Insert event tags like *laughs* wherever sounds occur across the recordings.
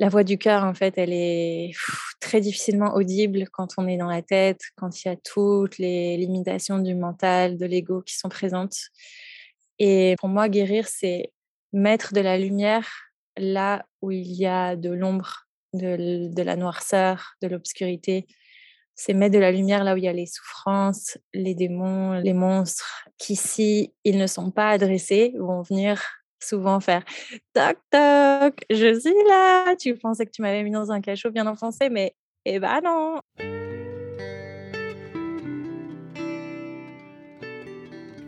la voix du cœur, en fait, elle est très difficilement audible quand on est dans la tête, quand il y a toutes les limitations du mental, de l'ego qui sont présentes. Et pour moi, guérir, c'est mettre de la lumière là où il y a de l'ombre, de, la noirceur, de l'obscurité. C'est mettre de la lumière là où il y a les souffrances, les démons, les monstres, qui, si ils ne sont pas adressés, vont venir souvent faire toc toc, je suis là. Tu pensais que tu m'avais mis dans un cachot bien enfoncé, mais eh ben non.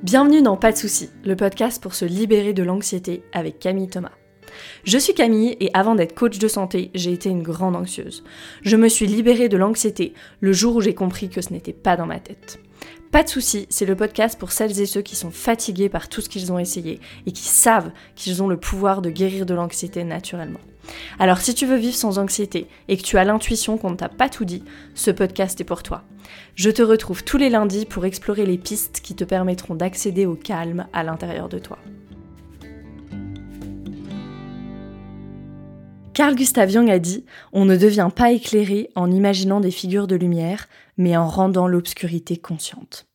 Bienvenue dans Pas de soucis, le podcast pour se libérer de l'anxiété avec Camille Thomas. Je suis Camille et avant d'être coach de santé, j'ai été une grande anxieuse. Je me suis libérée de l'anxiété le jour où j'ai compris que ce n'était pas dans ma tête. Pas de soucis, c'est le podcast pour celles et ceux qui sont fatigués par tout ce qu'ils ont essayé et qui savent qu'ils ont le pouvoir de guérir de l'anxiété naturellement. Alors si tu veux vivre sans anxiété et que tu as l'intuition qu'on ne t'a pas tout dit, ce podcast est pour toi. Je te retrouve tous les lundis pour explorer les pistes qui te permettront d'accéder au calme à l'intérieur de toi. Carl Gustav Jung a dit On ne devient pas éclairé en imaginant des figures de lumière, mais en rendant l'obscurité consciente.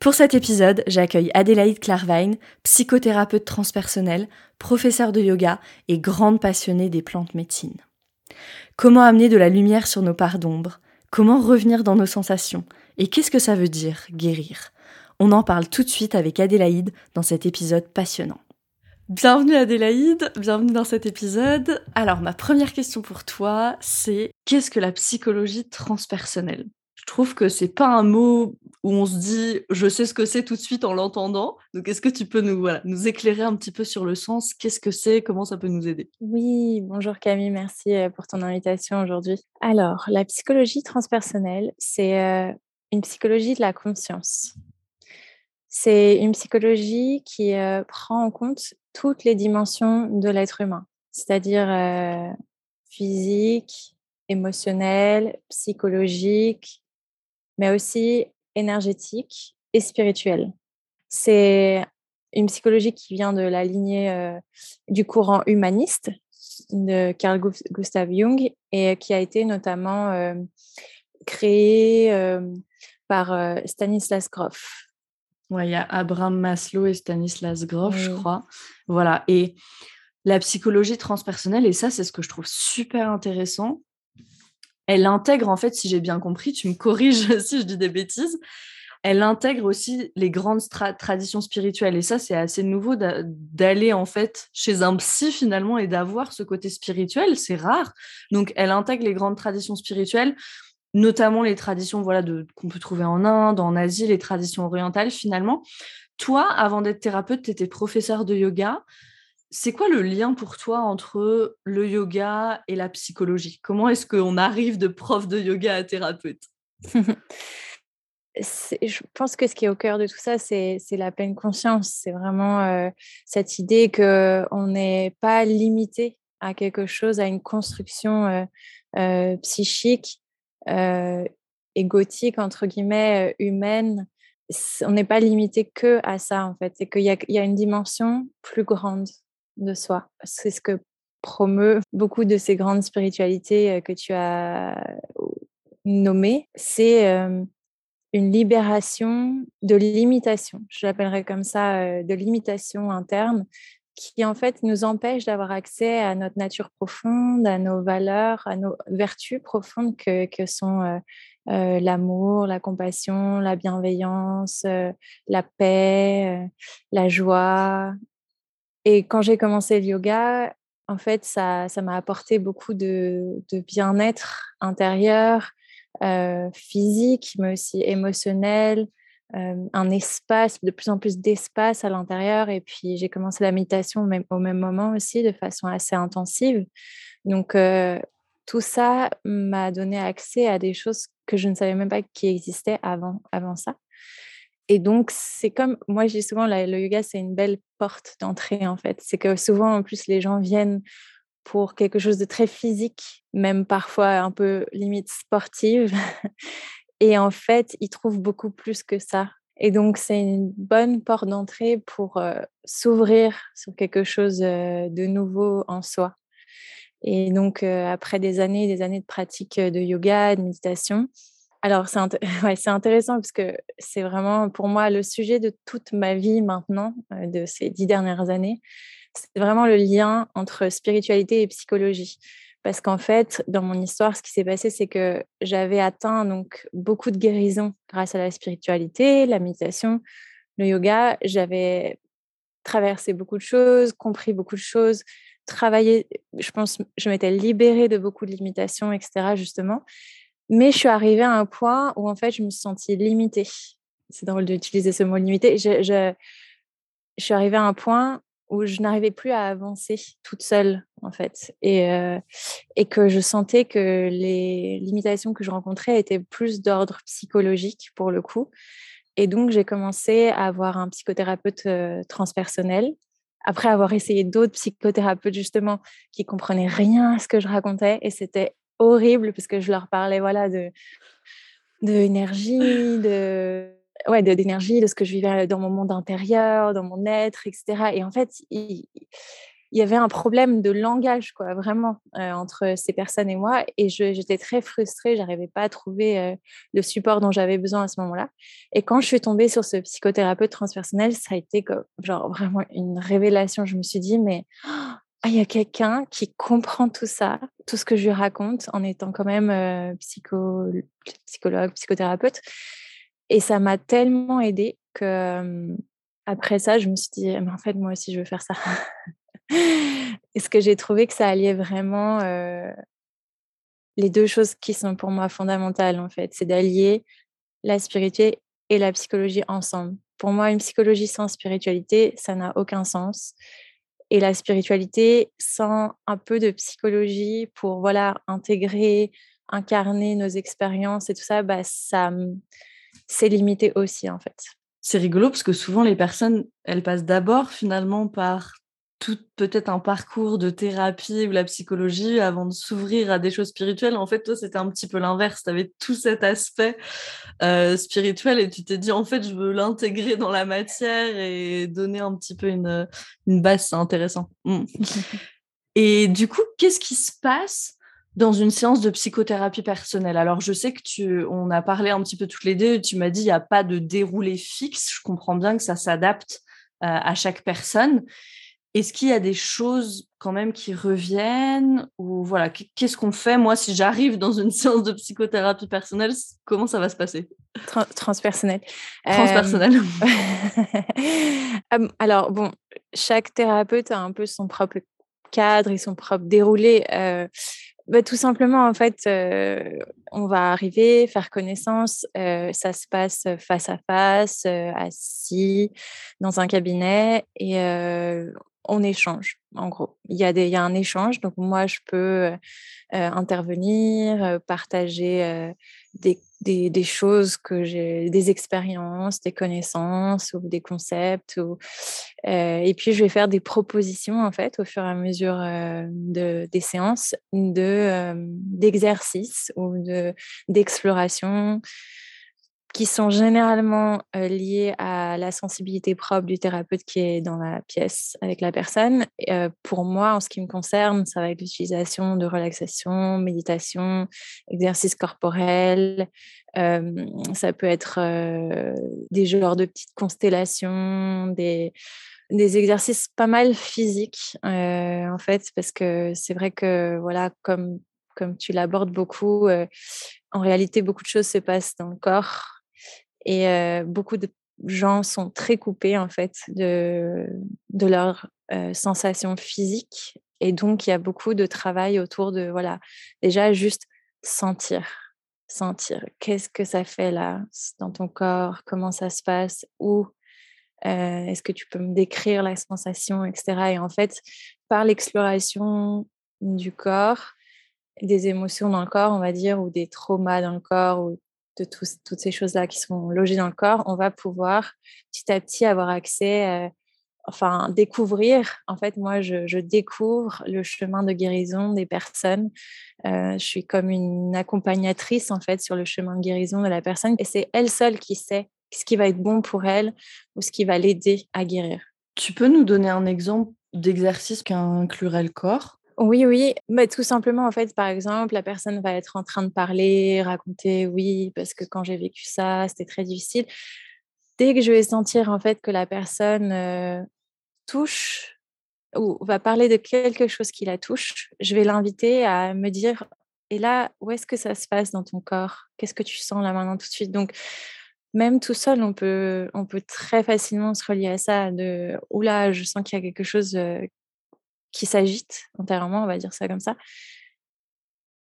Pour cet épisode, j'accueille Adélaïde Clarvine, psychothérapeute transpersonnelle, professeure de yoga et grande passionnée des plantes médecines. Comment amener de la lumière sur nos parts d'ombre? Comment revenir dans nos sensations? Et qu'est-ce que ça veut dire, guérir? On en parle tout de suite avec Adélaïde dans cet épisode passionnant. Bienvenue Adélaïde, bienvenue dans cet épisode. Alors ma première question pour toi, c'est qu'est-ce que la psychologie transpersonnelle? Je trouve que c'est pas un mot où on se dit je sais ce que c'est tout de suite en l'entendant. Donc est-ce que tu peux nous nous éclairer un petit peu sur le sens? Qu'est-ce que c'est? Comment ça peut nous aider? Oui, bonjour Camille, merci euh, pour ton invitation aujourd'hui. Alors, la psychologie transpersonnelle, c'est euh, une psychologie de la conscience. C'est une psychologie qui euh, prend en compte toutes les dimensions de l'être humain, c'est-à-dire physique, émotionnel, psychologique, mais aussi énergétique et spirituel. C'est une psychologie qui vient de la lignée euh, du courant humaniste de Carl Gustav Jung et qui a été notamment euh, créée par Stanislas Grof. Ouais, il y a Abraham Maslow et Stanislas Grof, je crois. Voilà. Et la psychologie transpersonnelle, et ça, c'est ce que je trouve super intéressant. Elle intègre, en fait, si j'ai bien compris, tu me corriges *laughs* si je dis des bêtises, elle intègre aussi les grandes traditions spirituelles. Et ça, c'est assez nouveau d'aller, en fait, chez un psy, finalement, et d'avoir ce côté spirituel. C'est rare. Donc, elle intègre les grandes traditions spirituelles notamment les traditions voilà, qu'on peut trouver en Inde, en Asie, les traditions orientales finalement. Toi, avant d'être thérapeute, tu étais professeur de yoga. C'est quoi le lien pour toi entre le yoga et la psychologie? Comment est-ce qu'on arrive de prof de yoga à thérapeute? Je pense que ce qui est au cœur de tout ça, c'est la pleine conscience. C'est vraiment euh, cette idée qu'on n'est pas limité à quelque chose, à une construction euh, euh, psychique euh, égotique, entre guillemets, humaine, on n'est pas limité que à ça, en fait. C'est qu'il y a, une dimension plus grande de soi. C'est ce que promeut beaucoup de ces grandes spiritualités euh, que tu as nommées. C'est une libération de l'imitation, je l'appellerais comme ça, de l'imitation interne, qui en fait nous empêche d'avoir accès à notre nature profonde, à nos valeurs, à nos vertus profondes que, sont euh, euh, l'amour, la compassion, la bienveillance, euh, la paix, la joie. Et quand j'ai commencé le yoga, en fait, ça, ça m'a apporté beaucoup de, bien-être intérieur, physique, mais aussi émotionnel, un espace, de plus en plus d'espace à l'intérieur. Et puis, j'ai commencé la méditation même, au même moment aussi, de façon assez intensive. Donc, tout ça m'a donné accès à des choses que je ne savais même pas qui existaient avant, avant ça. Et donc, c'est comme, moi, je dis souvent, le yoga, c'est une belle porte d'entrée, en fait. C'est que souvent, en plus, les gens viennent pour quelque chose de très physique, même parfois un peu limite sportive. *laughs* Et en fait, ils trouvent beaucoup plus que ça. Et donc, c'est une bonne porte d'entrée pour s'ouvrir sur quelque chose de nouveau en soi. Et donc, après des années et des années de pratique de yoga, de méditation, alors *laughs* c'est intéressant parce que c'est vraiment pour moi le sujet de toute ma vie maintenant, de ces dix dernières années. C'est vraiment le lien entre spiritualité et psychologie. Parce qu'en fait, dans mon histoire, ce qui s'est passé, c'est que j'avais atteint donc beaucoup de guérison grâce à la spiritualité, la méditation, le yoga. J'avais traversé beaucoup de choses, compris beaucoup de choses, travaillé, je pense, je m'étais libérée de beaucoup de limitations, etc., justement. Mais je suis arrivée à un point où, en fait, je me suis sentie limitée. C'est drôle d'utiliser ce mot limité. Je, suis arrivée à un point où je n'arrivais plus à avancer toute seule, en fait. Et, euh, et que je sentais que les limitations que je rencontrais étaient plus d'ordre psychologique, pour le coup. Et donc, j'ai commencé à avoir un psychothérapeute euh, transpersonnel. Après avoir essayé d'autres psychothérapeutes, justement, qui comprenaient rien à ce que je racontais. Et c'était horrible parce que je leur parlais, voilà, de, de énergie, de d'énergie, de, ce que je vivais dans mon monde intérieur, dans mon être, etc. Et en fait, il, y avait un problème de langage, quoi, vraiment, euh, entre ces personnes et moi. Et j'étais très frustrée, j'arrivais pas à trouver euh, le support dont j'avais besoin à ce moment-là. Et quand je suis tombée sur ce psychothérapeute transpersonnel, ça a été genre vraiment une révélation. Je me suis dit, mais ah, il y a quelqu'un qui comprend tout ça, tout ce que je lui raconte, en étant quand même psycho, psychologue, psychothérapeute. Et ça m'a tellement aidée que après ça, je me suis dit, mais en fait, moi aussi, je veux faire ça. Est-ce que j'ai trouvé que ça alliait vraiment les deux choses qui sont pour moi fondamentales, en fait. C'est d'allier la spiritualité et la psychologie ensemble. Pour moi, une psychologie sans spiritualité, ça n'a aucun sens. Et la spiritualité sans un peu de psychologie pour voilà intégrer, incarner nos expériences et tout ça, bah, ça, c'est limité aussi en fait. C'est rigolo parce que souvent les personnes, elles passent d'abord finalement par tout peut-être un parcours de thérapie ou la psychologie avant de s'ouvrir à des choses spirituelles. En fait, toi, c'était un petit peu l'inverse. Tu avais tout cet aspect euh, spirituel et tu t'es dit, en fait, je veux l'intégrer dans la matière et donner un petit peu une, une base. C'est intéressant. Mmh. *laughs* et du coup, qu'est-ce qui se passe dans une séance de psychothérapie personnelle? Alors, je sais que tu, on a parlé un petit peu toutes les deux, tu m'as dit il n'y a pas de déroulé fixe. Je comprends bien que ça s'adapte euh, à chaque personne. Est-ce qu'il y a des choses quand même qui reviennent ou voilà, qu'est-ce qu'on fait? Moi, si j'arrive dans une *laughs* séance de psychothérapie personnelle, comment ça va se passer? Transpersonnel. Transpersonnel. Euh, *laughs* alors, bon, chaque thérapeute a un peu son propre cadre et son propre déroulé. Euh, bah, tout simplement, en fait, on va arriver, faire connaissance. ça se passe face à face, assis dans un cabinet et on échange, en gros. Il y, a des, il y a un échange. Donc, moi, je peux intervenir, partager des des, choses que j'ai, des expériences, des connaissances ou des concepts. Euh, et puis, je vais faire des propositions, en fait, au fur et à mesure euh, de, des séances de, euh, d'exercices ou de, d'exploration qui sont généralement liées à la sensibilité propre du thérapeute qui est dans la pièce avec la personne. pour moi, en ce qui me concerne, ça va être l'utilisation de relaxation, méditation, exercice corporel. ça peut être des genres de petites constellations, des, des exercices pas mal physiques, en fait, parce que c'est vrai que, voilà, comme, comme tu l'abordes beaucoup, en réalité, beaucoup de choses se passent dans le corps et beaucoup de gens sont très coupés en fait de, de leurs sensations physiques. Et donc, il y a beaucoup de travail autour de, voilà, déjà juste sentir. Sentir. Qu'est-ce que ça fait là dans ton corps Comment ça se passe Où Est-ce que tu peux me décrire la sensation, etc. Et en fait, par l'exploration du corps, des émotions dans le corps, on va dire, ou des traumas dans le corps, ou de toutes ces choses-là qui sont logées dans le corps, on va pouvoir petit à petit avoir accès, euh, enfin découvrir. En fait, moi, je, découvre le chemin de guérison des personnes. Euh, je suis comme une accompagnatrice en fait sur le chemin de guérison de la personne, et c'est elle seule qui sait ce qui va être bon pour elle ou ce qui va l'aider à guérir. Tu peux nous donner un exemple d'exercice qui inclurait le corps? Oui, oui, mais tout simplement, en fait, par exemple, la personne va être en train de parler, raconter, oui, parce que quand j'ai vécu ça, c'était très difficile. Dès que je vais sentir, en fait, que la personne touche ou va parler de quelque chose qui la touche, je vais l'inviter à me dire, et là, où est-ce que ça se passe dans ton corps? Qu'est-ce que tu sens là maintenant tout de suite? Donc, même tout seul, on peut, on peut très facilement se relier à ça. De, oula, je sens qu'il y a quelque chose qui s'agite intérieurement, on va dire ça comme ça.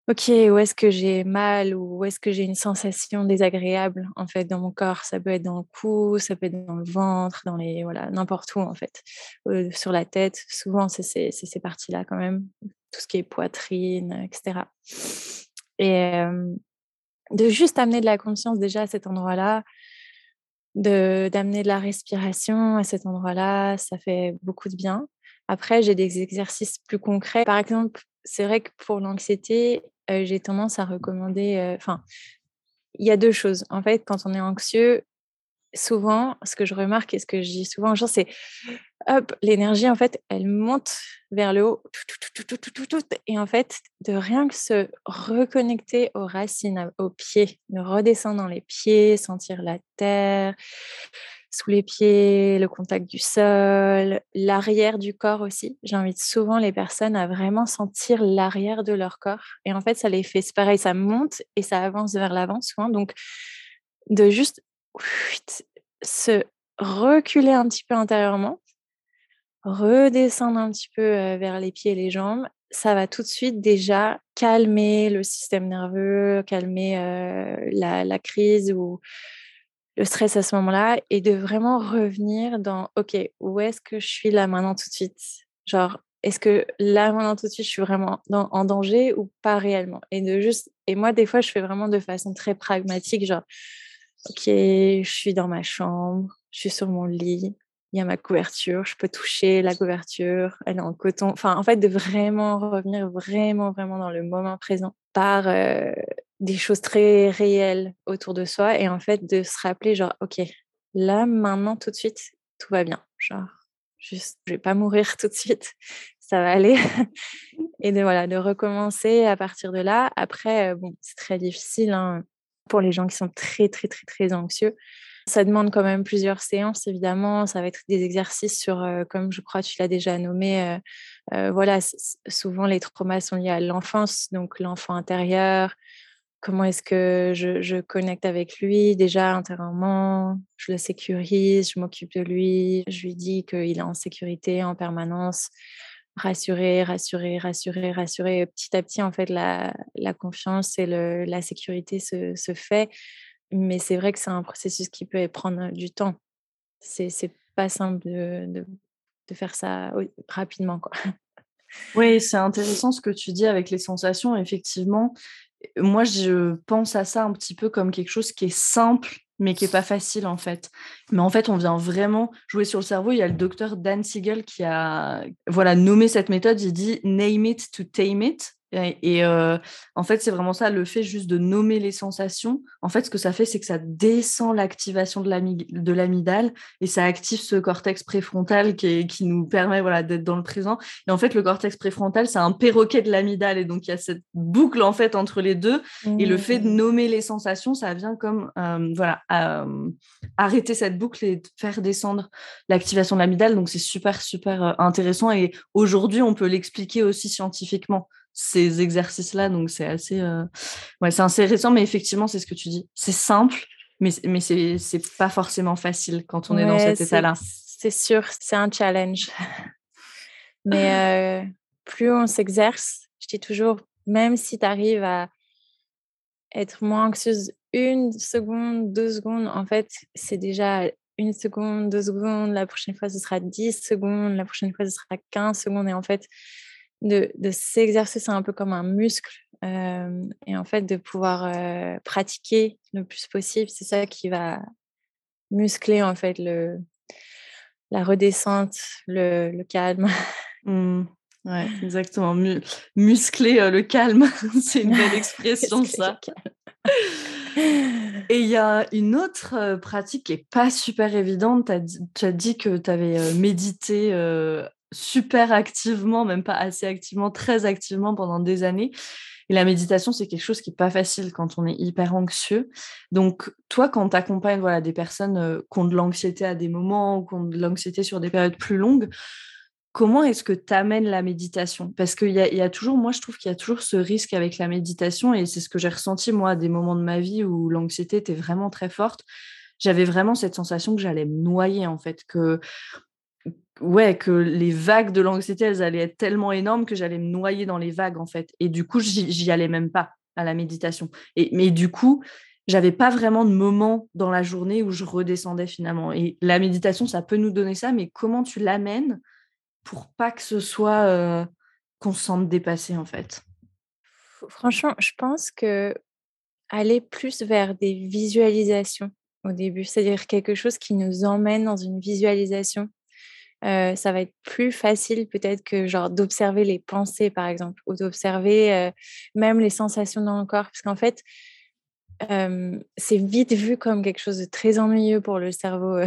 Ok, où est-ce que j'ai mal ou où est-ce que j'ai une sensation désagréable en fait dans mon corps? Ça peut être dans le cou, ça peut être dans le ventre, dans les voilà n'importe où en fait, sur la tête. Souvent c'est ces, parties-là quand même, tout ce qui est poitrine, etc. Et de juste amener de la conscience déjà à cet endroit-là, de d'amener de la respiration à cet endroit-là, ça fait beaucoup de bien. Après, j'ai des exercices plus concrets. Par exemple, c'est vrai que pour l'anxiété, j'ai tendance à recommander. Enfin, il y a deux choses. En fait, quand on est anxieux, souvent, ce que je remarque et ce que je dis souvent genre, c'est hop, l'énergie, en fait, elle monte vers le haut. Et en fait, de rien que se reconnecter aux racines, aux pieds, de redescendre dans les pieds, sentir la terre, sous les pieds, le contact du sol, l'arrière du corps aussi. J'invite souvent les personnes à vraiment sentir l'arrière de leur corps. Et en fait, ça les fait, c'est pareil, ça monte et ça avance vers l'avant souvent. Donc, de juste se reculer un petit peu intérieurement, redescendre un petit peu vers les pieds et les jambes, ça va tout de suite déjà calmer le système nerveux, calmer la, la, crise ou le stress à ce moment-là et de vraiment revenir dans OK, où est-ce que je suis là maintenant tout de suite? Genre, est-ce que là maintenant tout de suite je suis vraiment en danger ou pas réellement? Et de juste et moi des fois je fais vraiment de façon très pragmatique genre OK, je suis dans ma chambre, je suis sur mon lit, il y a ma couverture, je peux toucher la couverture, elle est en coton. Enfin, en fait, de vraiment revenir vraiment, vraiment dans le moment présent par des choses très réelles autour de soi et en fait de se rappeler genre ok là maintenant tout de suite tout va bien. Genre juste je vais pas mourir tout de suite *laughs* ça va aller. *laughs* Et de voilà de recommencer à partir de là. Après bon c'est très difficile hein, pour les gens qui sont très très très très anxieux ça demande quand même plusieurs séances, évidemment. Ça va être des exercices sur, comme je crois tu l'as déjà nommé, voilà, souvent les traumas sont liés à l'enfance, donc l'enfant intérieur, comment est-ce que je, connecte avec lui? Déjà intérieurement, je le sécurise, je m'occupe de lui, je lui dis qu'il est en sécurité en permanence, rassurer, rassurer, rassurer, rassurer. Petit à petit, en fait, la, confiance et la sécurité se, fait. Mais c'est vrai que c'est un processus qui peut prendre du temps. C'est, pas simple de, faire ça rapidement. Oui, c'est intéressant ce que tu dis avec les sensations. Effectivement, moi, je pense à ça un petit peu comme quelque chose qui est simple, mais qui est pas facile en fait. Mais en fait, on vient vraiment jouer sur le cerveau. Il y a le docteur Dan Siegel qui a voilà nommé cette méthode. Il dit name it to tame it. Et, en fait, c'est vraiment ça, le fait juste de nommer les sensations. En fait, ce que ça fait, c'est que ça descend l'activation de l'amygdale et ça active ce cortex préfrontal qui, qui nous permet voilà, d'être dans le présent. Et en fait, le cortex préfrontal, c'est un perroquet de l'amygdale. Et donc, il y a cette boucle en fait entre les deux. Et le fait de mmh. nommer les sensations, ça vient comme voilà, arrêter cette boucle et faire descendre l'activation de l'amygdale. Donc, c'est super, super intéressant. Et aujourd'hui, on peut l'expliquer aussi scientifiquement ces exercices-là. Donc, c'est assez, euh, ouais, c'est assez récent, mais effectivement, c'est ce que tu dis. C'est simple, mais, mais c'est, c'est pas forcément facile quand on est dans cet état-là. C'est sûr, c'est un challenge. *laughs* mais euh, plus on s'exerce, je dis toujours, même si tu arrives à être moins anxieuse une seconde, deux secondes, en fait, c'est déjà une seconde, deux secondes, la prochaine fois ce sera 10 secondes, la prochaine fois ce sera 15 secondes. Et en fait, de, s'exercer, c'est un peu comme un muscle. et en fait, de pouvoir pratiquer le plus possible, c'est ça qui va muscler en fait le, la redescente, le, calme. *laughs* Mmh. Ouais, exactement. muscler le calme, *laughs* c'est une belle expression ça. Et il y a une autre pratique qui est pas super évidente. Tu as, dit que tu avais médité super activement, même pas assez activement, très activement pendant des années. Et la méditation, c'est quelque chose qui n'est pas facile quand on est hyper anxieux. Donc, toi, quand tu accompagnes voilà, des personnes euh, qui ont de l'anxiété à des moments ou qui ont de l'anxiété sur des périodes plus longues, comment est-ce que tu amènes la méditation? Parce qu'il y, y a, toujours, moi, je trouve qu'il y a toujours ce risque avec la méditation, et c'est ce que j'ai ressenti, moi, à des moments de ma vie où l'anxiété était vraiment très forte. J'avais vraiment cette sensation que j'allais me noyer, en fait, que ouais, que les vagues de l'anxiété, elles allaient être tellement énormes que j'allais me noyer dans les vagues, en fait. Et du coup, j'y allais même pas à la méditation. Et, mais du coup, j'avais pas vraiment de moment dans la journée où je redescendais finalement. Et la méditation, ça peut nous donner ça, mais comment tu l'amènes pour pas que ce soit euh, qu'on se sente dépassé, en fait? Franchement, je pense que aller plus vers des visualisations au début, c'est-à-dire quelque chose qui nous emmène dans une visualisation ça va être plus facile peut-être que genre d'observer les pensées par exemple ou d'observer même les sensations dans le corps parce qu'en fait c'est vite vu comme quelque chose de très ennuyeux pour le cerveau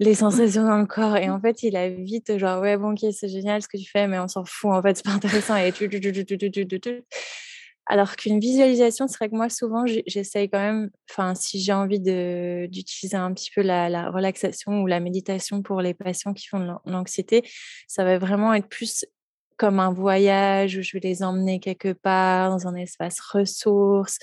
les sensations dans le corps et en fait il a vite genre ouais bon ok c'est génial ce que tu fais mais on s'en fout en fait c'est pas intéressant et tu, tu, tu, alors qu'une visualisation, c'est vrai que moi, souvent, j'essaye quand même, enfin, si j'ai envie d'utiliser un petit peu la, relaxation ou la méditation pour les patients qui font de l'anxiété, ça va vraiment être plus comme un voyage où je vais les emmener quelque part dans un espace ressource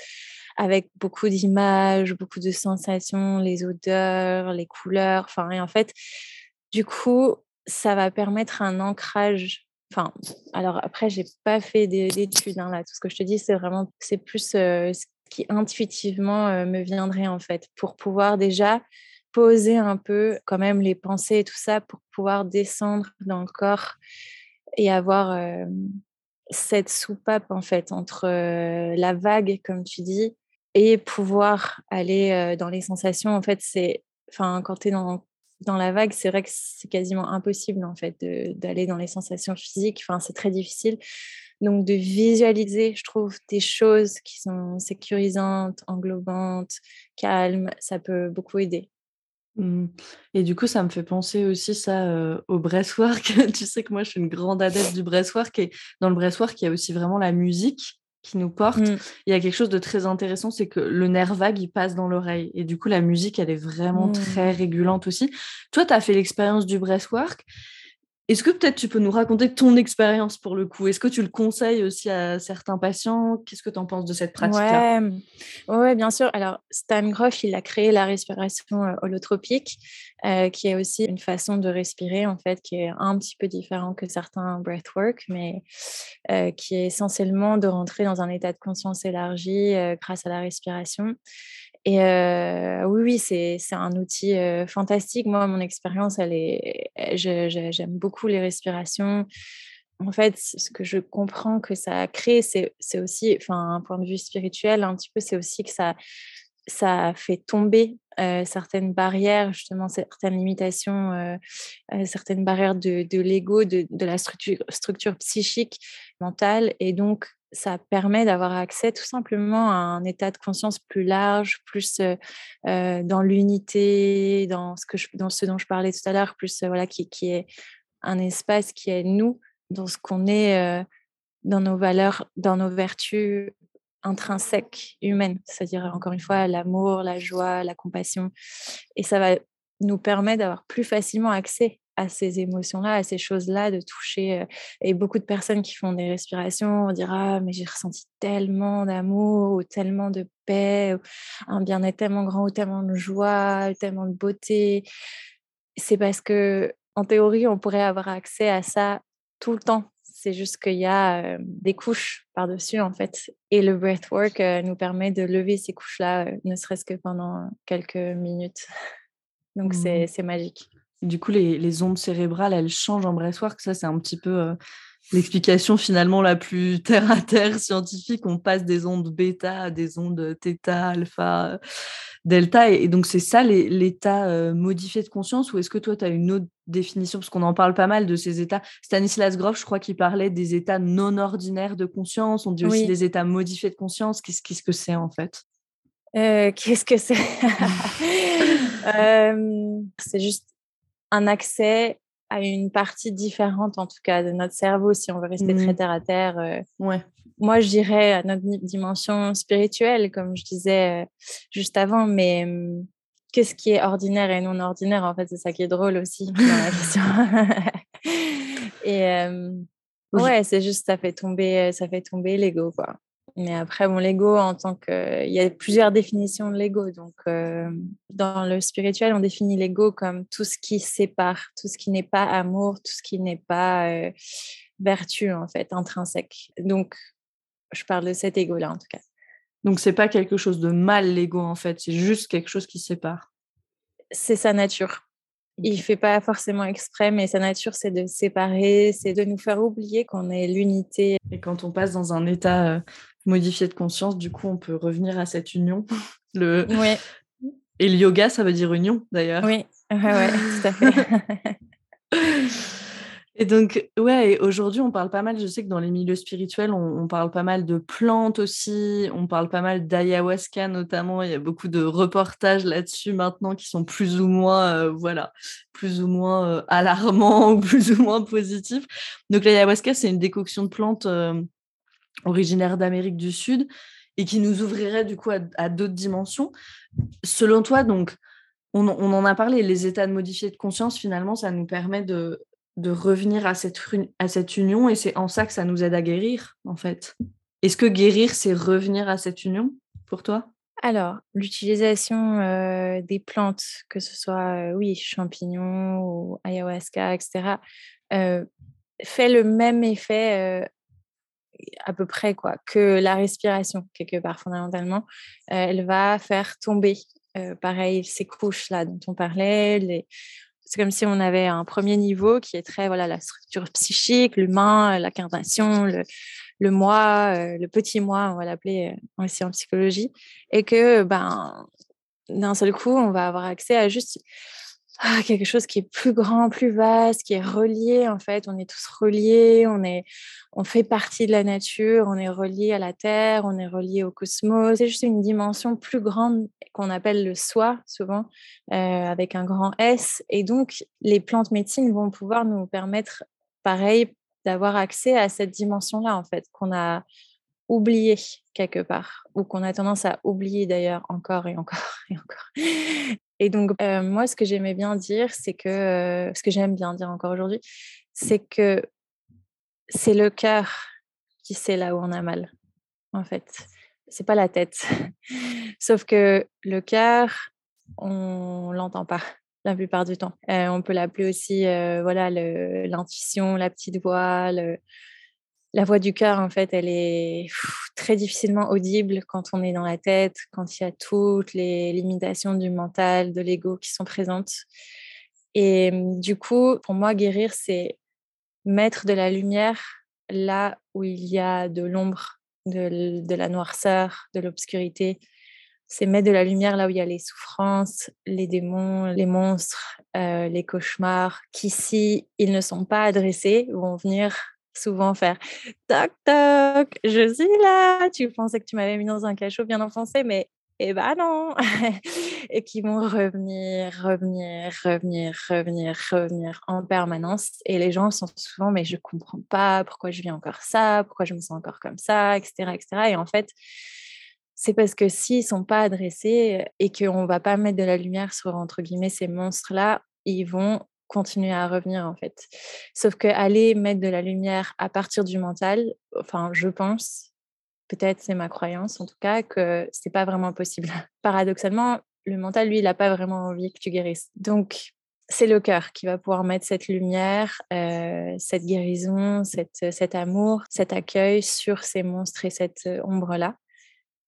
avec beaucoup d'images, beaucoup de sensations, les odeurs, les couleurs. Enfin, en fait, du coup, ça va permettre un ancrage Enfin, alors après, j'ai pas fait d'études hein, là. Tout ce que je te dis, c'est vraiment, c'est plus ce qui intuitivement me viendrait en fait, pour pouvoir déjà poser un peu quand même les pensées et tout ça, pour pouvoir descendre dans le corps et avoir cette soupape en fait entre la vague, comme tu dis, et pouvoir aller dans les sensations. En fait, c'est, enfin, quand tu es dans dans la vague, c'est vrai que c'est quasiment impossible en fait d'aller dans les sensations physiques. Enfin, c'est très difficile. Donc de visualiser, je trouve, des choses qui sont sécurisantes, englobantes, calmes, ça peut beaucoup aider. Mmh. Et du coup, ça me fait penser aussi ça euh, au breathwork. *laughs* tu sais que moi, je suis une grande adepte du breathwork et dans le breathwork, il y a aussi vraiment la musique qui nous porte. Mmh. Il y a quelque chose de très intéressant, c'est que le nerf vague, il passe dans l'oreille. Et du coup, la musique, elle est vraiment très mmh. régulante aussi. Toi, tu as fait l'expérience du breathwork. Est-ce que peut-être tu peux nous raconter ton expérience pour le coup? Est-ce que tu le conseilles aussi à certains patients? Qu'est-ce que tu en penses de cette pratique-là? Ouais. bien sûr. Alors, Stan Groff, il a créé la respiration euh, holotropique, euh, qui est aussi une façon de respirer, en fait, qui est un petit peu différent que certains breathwork, mais euh, qui est essentiellement de rentrer dans un état de conscience élargi grâce à la respiration. Et oui, oui, c'est un outil fantastique. Moi, mon expérience, elle est, j'aime beaucoup les respirations. En fait, ce que je comprends que ça a créé, c'est aussi, enfin, un point de vue spirituel, un petit peu, c'est aussi que ça, ça fait tomber certaines barrières, justement certaines limitations, certaines barrières de, l'ego, de, la structure, structure psychique, mentale. Et donc, ça permet d'avoir accès tout simplement à un état de conscience plus large, plus dans l'unité, dans ce dans ce dont je parlais tout à l'heure, plus voilà qui, qui, est un espace qui est nous, dans ce qu'on est, dans nos valeurs, dans nos vertus intrinsèques humaines, c'est-à-dire encore une fois l'amour, la joie, la compassion, et ça va nous permettre d'avoir plus facilement accès à ces émotions-là, à ces choses-là, de toucher. et beaucoup de personnes qui font des respirations vont dire Ah, mais j'ai ressenti tellement d'amour, ou tellement de paix, ou un bien-être tellement grand, ou tellement de joie, tellement de beauté. C'est parce que, en théorie, on pourrait avoir accès à ça tout le temps. C'est juste qu'il y a des couches par-dessus, en fait. Et le breathwork nous permet de lever ces couches-là, ne serait-ce que pendant quelques minutes. *laughs* Donc, mmh. c'est magique. Du coup, les, ondes cérébrales, elles changent en breathwork? Ça, c'est un petit peu euh, l'explication finalement la plus *laughs* terre à terre scientifique. On passe des ondes bêta à des ondes θ, alpha, delta. Et, donc, c'est ça l'état euh, modifié de conscience? Ou est-ce que toi, tu as une autre définition Parce qu'on en parle pas mal de ces états. Stanislas Grof, je crois qu'il parlait des états non ordinaires de conscience. On dit aussi des états modifiés de conscience. Qu'est-ce que c'est en fait? Euh, Qu'est-ce que c'est? *laughs* C'est juste un accès à une partie différente, en tout cas, de notre cerveau, si on veut rester très mmh. terre à terre. Euh. ouais. Moi, je dirais à notre dimension spirituelle, comme je disais euh, juste avant, mais mmh, qu'est-ce qui est ordinaire et non ordinaire En fait, c'est ça qui est drôle aussi dans la question. *laughs* et ouais, c'est juste ça fait tomber, ça fait tomber l'ego, quoi. Mais après, bon, l'ego, en tant que. Il y a plusieurs définitions de l'ego. Donc, euh, dans le spirituel, on définit l'ego comme tout ce qui sépare, tout ce qui n'est pas amour, tout ce qui n'est pas euh, vertu, en fait, intrinsèque. Donc, je parle de cet ego-là, en tout cas. Donc, c'est pas quelque chose de mal, l'ego, en fait. C'est juste quelque chose qui sépare. C'est sa nature. Il fait pas forcément exprès, mais sa nature, c'est de séparer, c'est de nous faire oublier qu'on est l'unité. Et quand on passe dans un état euh, modifié de conscience, du coup, on peut revenir à cette union. *laughs* Le... Oui. Et le yoga, ça veut dire union, d'ailleurs. Oui, ouais, ouais, tout à fait. *laughs* *laughs* Et donc, ouais, aujourd'hui, on parle pas mal, je sais que dans les milieux spirituels, on, parle pas mal de plantes aussi, on parle pas mal d'ayahuasca notamment, il y a beaucoup de reportages là-dessus maintenant qui sont plus ou moins, euh, voilà, plus ou moins euh, alarmants *laughs* ou plus ou moins positifs. Donc, l'ayahuasca, c'est une décoction de plantes euh, originaires d'Amérique du Sud et qui nous ouvrirait du coup à, d'autres dimensions. Selon toi, donc, on, on, en a parlé, les états de modifiés de conscience, finalement, ça nous permet de, de revenir à cette, à cette union et c'est en ça que ça nous aide à guérir, en fait. Est-ce que guérir, c'est revenir à cette union pour toi? Alors, l'utilisation des plantes, que ce soit, oui, champignons ou ayahuasca, etc., fait le même effet à peu près quoi que la respiration, quelque part, fondamentalement. elle va faire tomber, pareil, ces couches-là dont on parlait, les c'est comme si on avait un premier niveau qui est très voilà la structure psychique, l'humain, l'incarnation, le, le moi, euh, le petit moi, on va l'appeler euh, aussi en psychologie, et que ben d'un seul coup, on va avoir accès à juste ah, quelque chose qui est plus grand, plus vaste, qui est relié en fait. On est tous reliés, on est, on fait partie de la nature, on est relié à la terre, on est relié au cosmos. C'est juste une dimension plus grande qu'on appelle le soi souvent, euh, avec un grand S. Et donc, les plantes médecines vont pouvoir nous permettre, pareil, d'avoir accès à cette dimension-là en fait qu'on a oublié quelque part, ou qu'on a tendance à oublier d'ailleurs encore et encore *laughs* et encore. Et donc, euh, moi, ce que j'aimais bien dire, c'est que, euh, ce que j'aime bien dire encore aujourd'hui, c'est que c'est le cœur qui sait là où on a mal, en fait. C'est pas la tête. *laughs* Sauf que le cœur, on l'entend pas la plupart du temps. Euh, on peut l'appeler aussi, voilà, l'intuition, la petite voix, le, la voix du cœur, en fait, elle est très difficilement audible quand on est dans la tête, quand il y a toutes les limitations du mental, de l'ego qui sont présentes. Et du coup, pour moi, guérir, c'est mettre de la lumière là où il y a de l'ombre, de, la noirceur, de l'obscurité. C'est mettre de la lumière là où il y a les souffrances, les démons, les monstres, euh, les cauchemars, qui, si ils ne sont pas adressés, vont venir souvent faire toc toc, je suis là. Tu pensais que tu m'avais mis dans un cachot bien enfoncé, mais eh ben non *laughs* Et qui vont revenir, revenir, revenir, revenir, revenir en permanence. Et les gens sont souvent, mais je comprends pas pourquoi je vis encore ça, pourquoi je me sens encore comme ça, etc. etc. Et en fait, c'est parce que s'ils sont pas adressés et qu'on va pas mettre de la lumière sur, entre guillemets, ces monstres-là, ils vont continuer à revenir en fait. Sauf que aller mettre de la lumière à partir du mental, enfin je pense, peut-être c'est ma croyance en tout cas, que c'est pas vraiment possible. *laughs* Paradoxalement, le mental lui, il n'a pas vraiment envie que tu guérisses. Donc c'est le cœur qui va pouvoir mettre cette lumière, euh, cette guérison, cette, cet amour, cet accueil sur ces monstres et cette euh, ombre-là.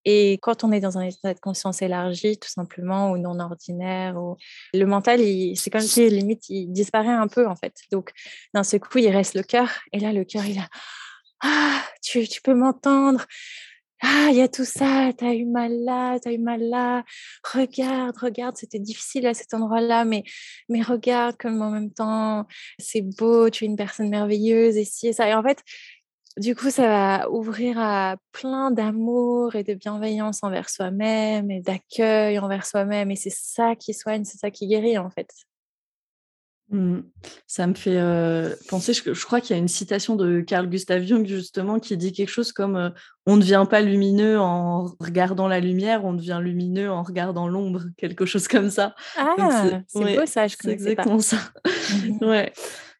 Et quand on est dans un état de conscience élargi, tout simplement, ou non ordinaire, le mental, c'est comme si limite, il disparaît un peu, en fait. Donc, d'un ce coup, il reste le cœur. Et là, le cœur, il a Ah, tu, tu peux m'entendre. Ah, il y a tout ça, tu as eu mal là, tu as eu mal là. Regarde, regarde, c'était difficile à cet endroit-là, mais, mais regarde comme en même temps, c'est beau, tu es une personne merveilleuse, et si et ça. Et en fait, du coup, ça va ouvrir à plein d'amour et de bienveillance envers soi-même et d'accueil envers soi-même. Et c'est ça qui soigne, c'est ça qui guérit en fait. Mmh. Ça me fait penser, je, je crois qu'il y a une citation de Carl Gustav Jung justement qui dit quelque chose comme On ne devient pas lumineux en regardant la lumière, on devient lumineux en regardant l'ombre, quelque chose comme ça. Ah, c'est beau ça, je C'est exactement ça. ouais.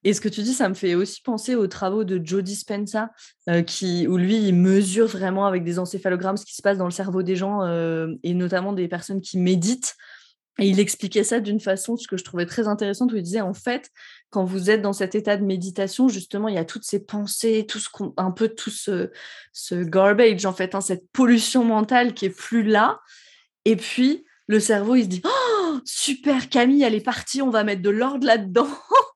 Et ce que tu dis, ça me fait aussi penser aux travaux de Joe Dispenza, qui, où lui, il mesure vraiment avec des encéphalogrammes ce qui se passe dans le cerveau des gens, et notamment des personnes qui méditent. Et il expliquait ça d'une façon, ce que je trouvais très intéressante, où il disait en fait, quand vous êtes dans cet état de méditation, justement, il y a toutes ces pensées, tout ce un peu tout ce, ce garbage, en fait, hein, cette pollution mentale qui est plus là. Et puis, le cerveau, il se dit oh, super, Camille, elle est partie, on va mettre de l'ordre là-dedans. *laughs*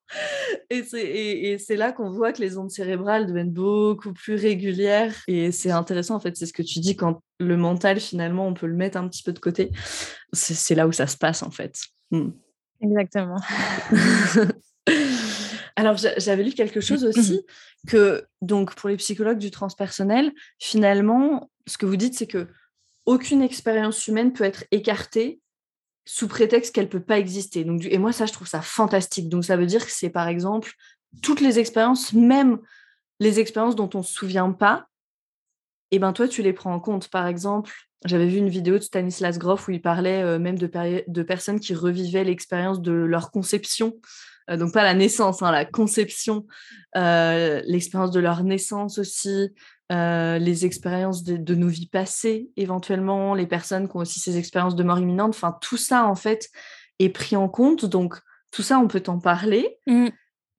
et c'est là qu'on voit que les ondes cérébrales deviennent beaucoup plus régulières. Et c'est intéressant, en fait, c'est ce que tu dis, quand le mental, finalement, on peut le mettre un petit peu de côté. C'est là où ça se passe, en fait. Hmm. Exactement. *laughs* Alors, j'avais lu quelque chose aussi, *clears throat* que donc pour les psychologues du transpersonnel, finalement, ce que vous dites, c'est que aucune expérience humaine peut être écartée sous prétexte qu'elle peut pas exister. Donc, et moi, ça, je trouve ça fantastique. Donc, ça veut dire que c'est, par exemple, toutes les expériences, même les expériences dont on ne se souvient pas, et eh ben toi, tu les prends en compte. Par exemple, j'avais vu une vidéo de Stanislas Grof où il parlait euh, même de, de, personnes qui revivaient l'expérience de leur conception. Euh, donc pas la naissance, hein, la conception, euh, l'expérience de leur naissance aussi, euh, les expériences de, nos vies passées éventuellement, les personnes qui ont aussi ces expériences de mort imminente, enfin tout ça en fait est pris en compte. Donc tout ça, on peut t'en parler. Mmh.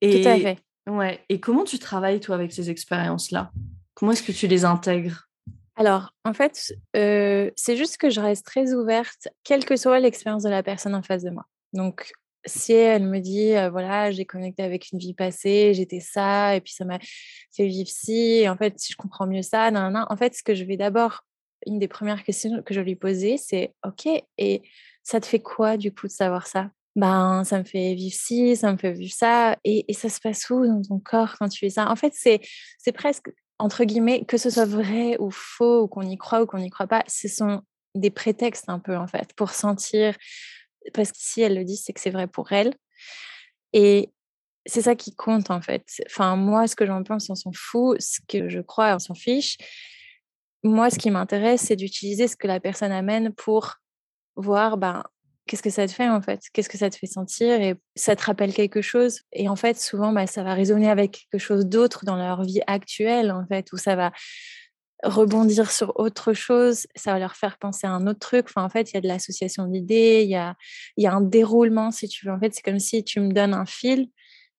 et, tout à fait. Ouais. Et comment tu travailles toi avec ces expériences-là? Comment est-ce que tu les intègres? Alors, en fait, euh, c'est juste que je reste très ouverte, quelle que soit l'expérience de la personne en face de moi. Donc, si elle me dit, voilà, j'ai connecté avec une vie passée, j'étais ça, et puis ça m'a fait vivre ci, et en fait, si je comprends mieux ça, nan, en fait, ce que je vais d'abord, une des premières questions que je lui poser, c'est, OK, et ça te fait quoi du coup de savoir ça? Ben, ça me fait vivre ci, ça me fait vivre ça, et, et ça se passe où dans ton corps quand tu fais ça? En fait, c'est presque, entre guillemets, que ce soit vrai ou faux, ou qu'on y croit ou qu'on n'y croit pas, ce sont des prétextes un peu, en fait, pour sentir parce que si elle le dit, c'est que c'est vrai pour elle. Et c'est ça qui compte en fait. Enfin, moi, ce que j'en pense, on s'en fout. Ce que je crois, on s'en fiche. Moi, ce qui m'intéresse, c'est d'utiliser ce que la personne amène pour voir, ben, qu'est-ce que ça te fait en fait? Qu'est-ce que ça te fait sentir Et ça te rappelle quelque chose? Et en fait, souvent, ben, ça va résonner avec quelque chose d'autre dans leur vie actuelle, en fait, où ça va rebondir sur autre chose, ça va leur faire penser à un autre truc. Enfin, en fait, il y a de l'association d'idées, il y a, un déroulement, si tu veux. En fait, c'est comme si tu me donnes un fil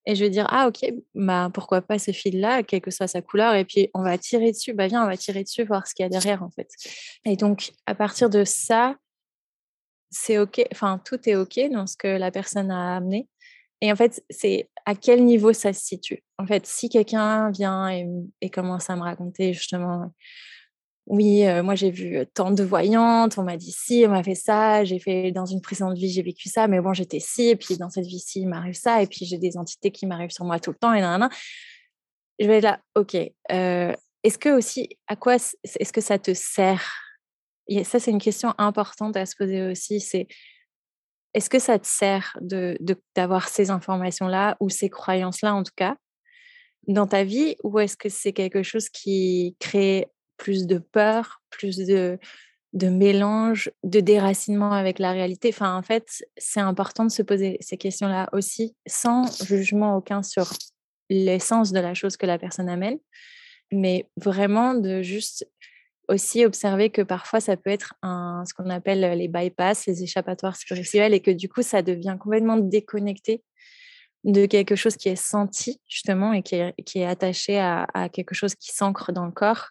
et je vais dire, ah, ok, bah, pourquoi pas ce fil-là, quelle que soit sa couleur, et puis on va tirer dessus. Bah, viens, on va tirer dessus, voir ce qu'il y a derrière, en fait. Et donc, à partir de ça, c'est ok, enfin, tout est ok dans ce que la personne a amené. Et en fait, c'est à quel niveau ça se situe? En fait, si quelqu'un vient et, commence à me raconter justement, oui, euh, moi j'ai vu tant de voyantes, on m'a dit si, on m'a fait ça, j'ai fait dans une précédente vie, j'ai vécu ça, mais bon, j'étais si, et puis dans cette vie-ci, il m'arrive ça, et puis j'ai des entités qui m'arrivent sur moi tout le temps, et nan, Je vais être là, ok. Euh, est-ce que aussi, à quoi est-ce que ça te sert et Ça, c'est une question importante à se poser aussi. C'est est-ce que ça te sert de, d'avoir ces informations-là ou ces croyances-là en tout cas dans ta vie ou est-ce que c'est quelque chose qui crée plus de peur, plus de, de mélange, de déracinement avec la réalité? Enfin, en fait, c'est important de se poser ces questions-là aussi sans jugement aucun sur l'essence de la chose que la personne amène, mais vraiment de juste aussi observer que parfois ça peut être un, ce qu'on appelle les bypass, les échappatoires spirituels, et que du coup ça devient complètement déconnecté de quelque chose qui est senti justement et qui est, qui est attaché à, quelque chose qui s'ancre dans le corps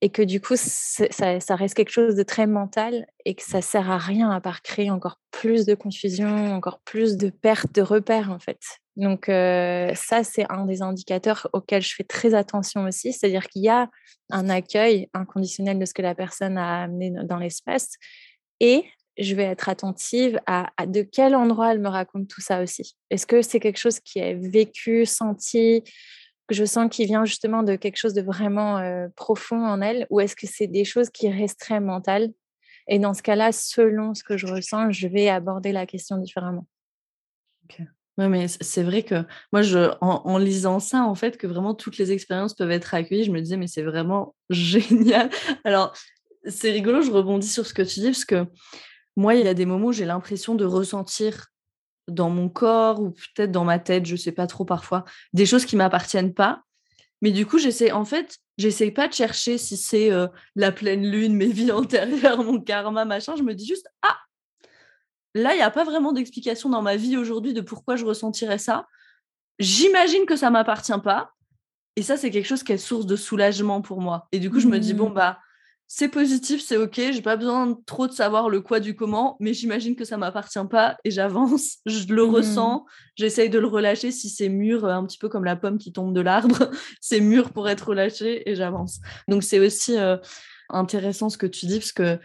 et que du coup ça, reste quelque chose de très mental et que ça sert à rien à part créer encore plus de confusion, encore plus de perte de repères en fait. Donc ça, c'est un des indicateurs auxquels je fais très attention aussi, c'est-à-dire qu'il y a un accueil inconditionnel de ce que la personne a amené dans l'espace et je vais être attentive à, de quel endroit elle me raconte tout ça aussi. Est-ce que c'est quelque chose qui est vécu, senti, que je sens qui vient justement de quelque chose de vraiment profond en elle, ou est-ce que c'est des choses qui très mentales? Et dans ce cas-là, selon ce que je ressens, je vais aborder la question différemment. Oui, mais c'est vrai que moi, je, en, lisant ça, en fait, que vraiment toutes les expériences peuvent être accueillies, je me disais, mais c'est vraiment *laughs* génial. Alors, c'est rigolo, je rebondis sur ce que tu dis, parce que moi, il y a des moments où j'ai l'impression de ressentir dans mon corps ou peut-être dans ma tête, je sais pas trop parfois, des choses qui m'appartiennent pas. Mais du coup, j'essaie, en fait, j'essaie pas de chercher si c'est euh, la pleine lune, mes vies antérieures, mon karma, machin. Je me dis juste, ah, là, il n'y a pas vraiment d'explication dans ma vie aujourd'hui de pourquoi je ressentirais ça. J'imagine que ça m'appartient pas. Et ça, c'est quelque chose qui est source de soulagement pour moi. Et du coup, je me dis, bon, mmh. bah, c'est positif, c'est ok, j'ai pas besoin trop de savoir le quoi du comment, mais j'imagine que ça m'appartient pas et j'avance, *laughs* je le mmh. ressens, j'essaye de le relâcher si c'est mûr, un petit peu comme la pomme qui tombe de l'arbre, *laughs* c'est mûr pour être relâché et j'avance. Donc c'est aussi euh, intéressant ce que tu dis parce que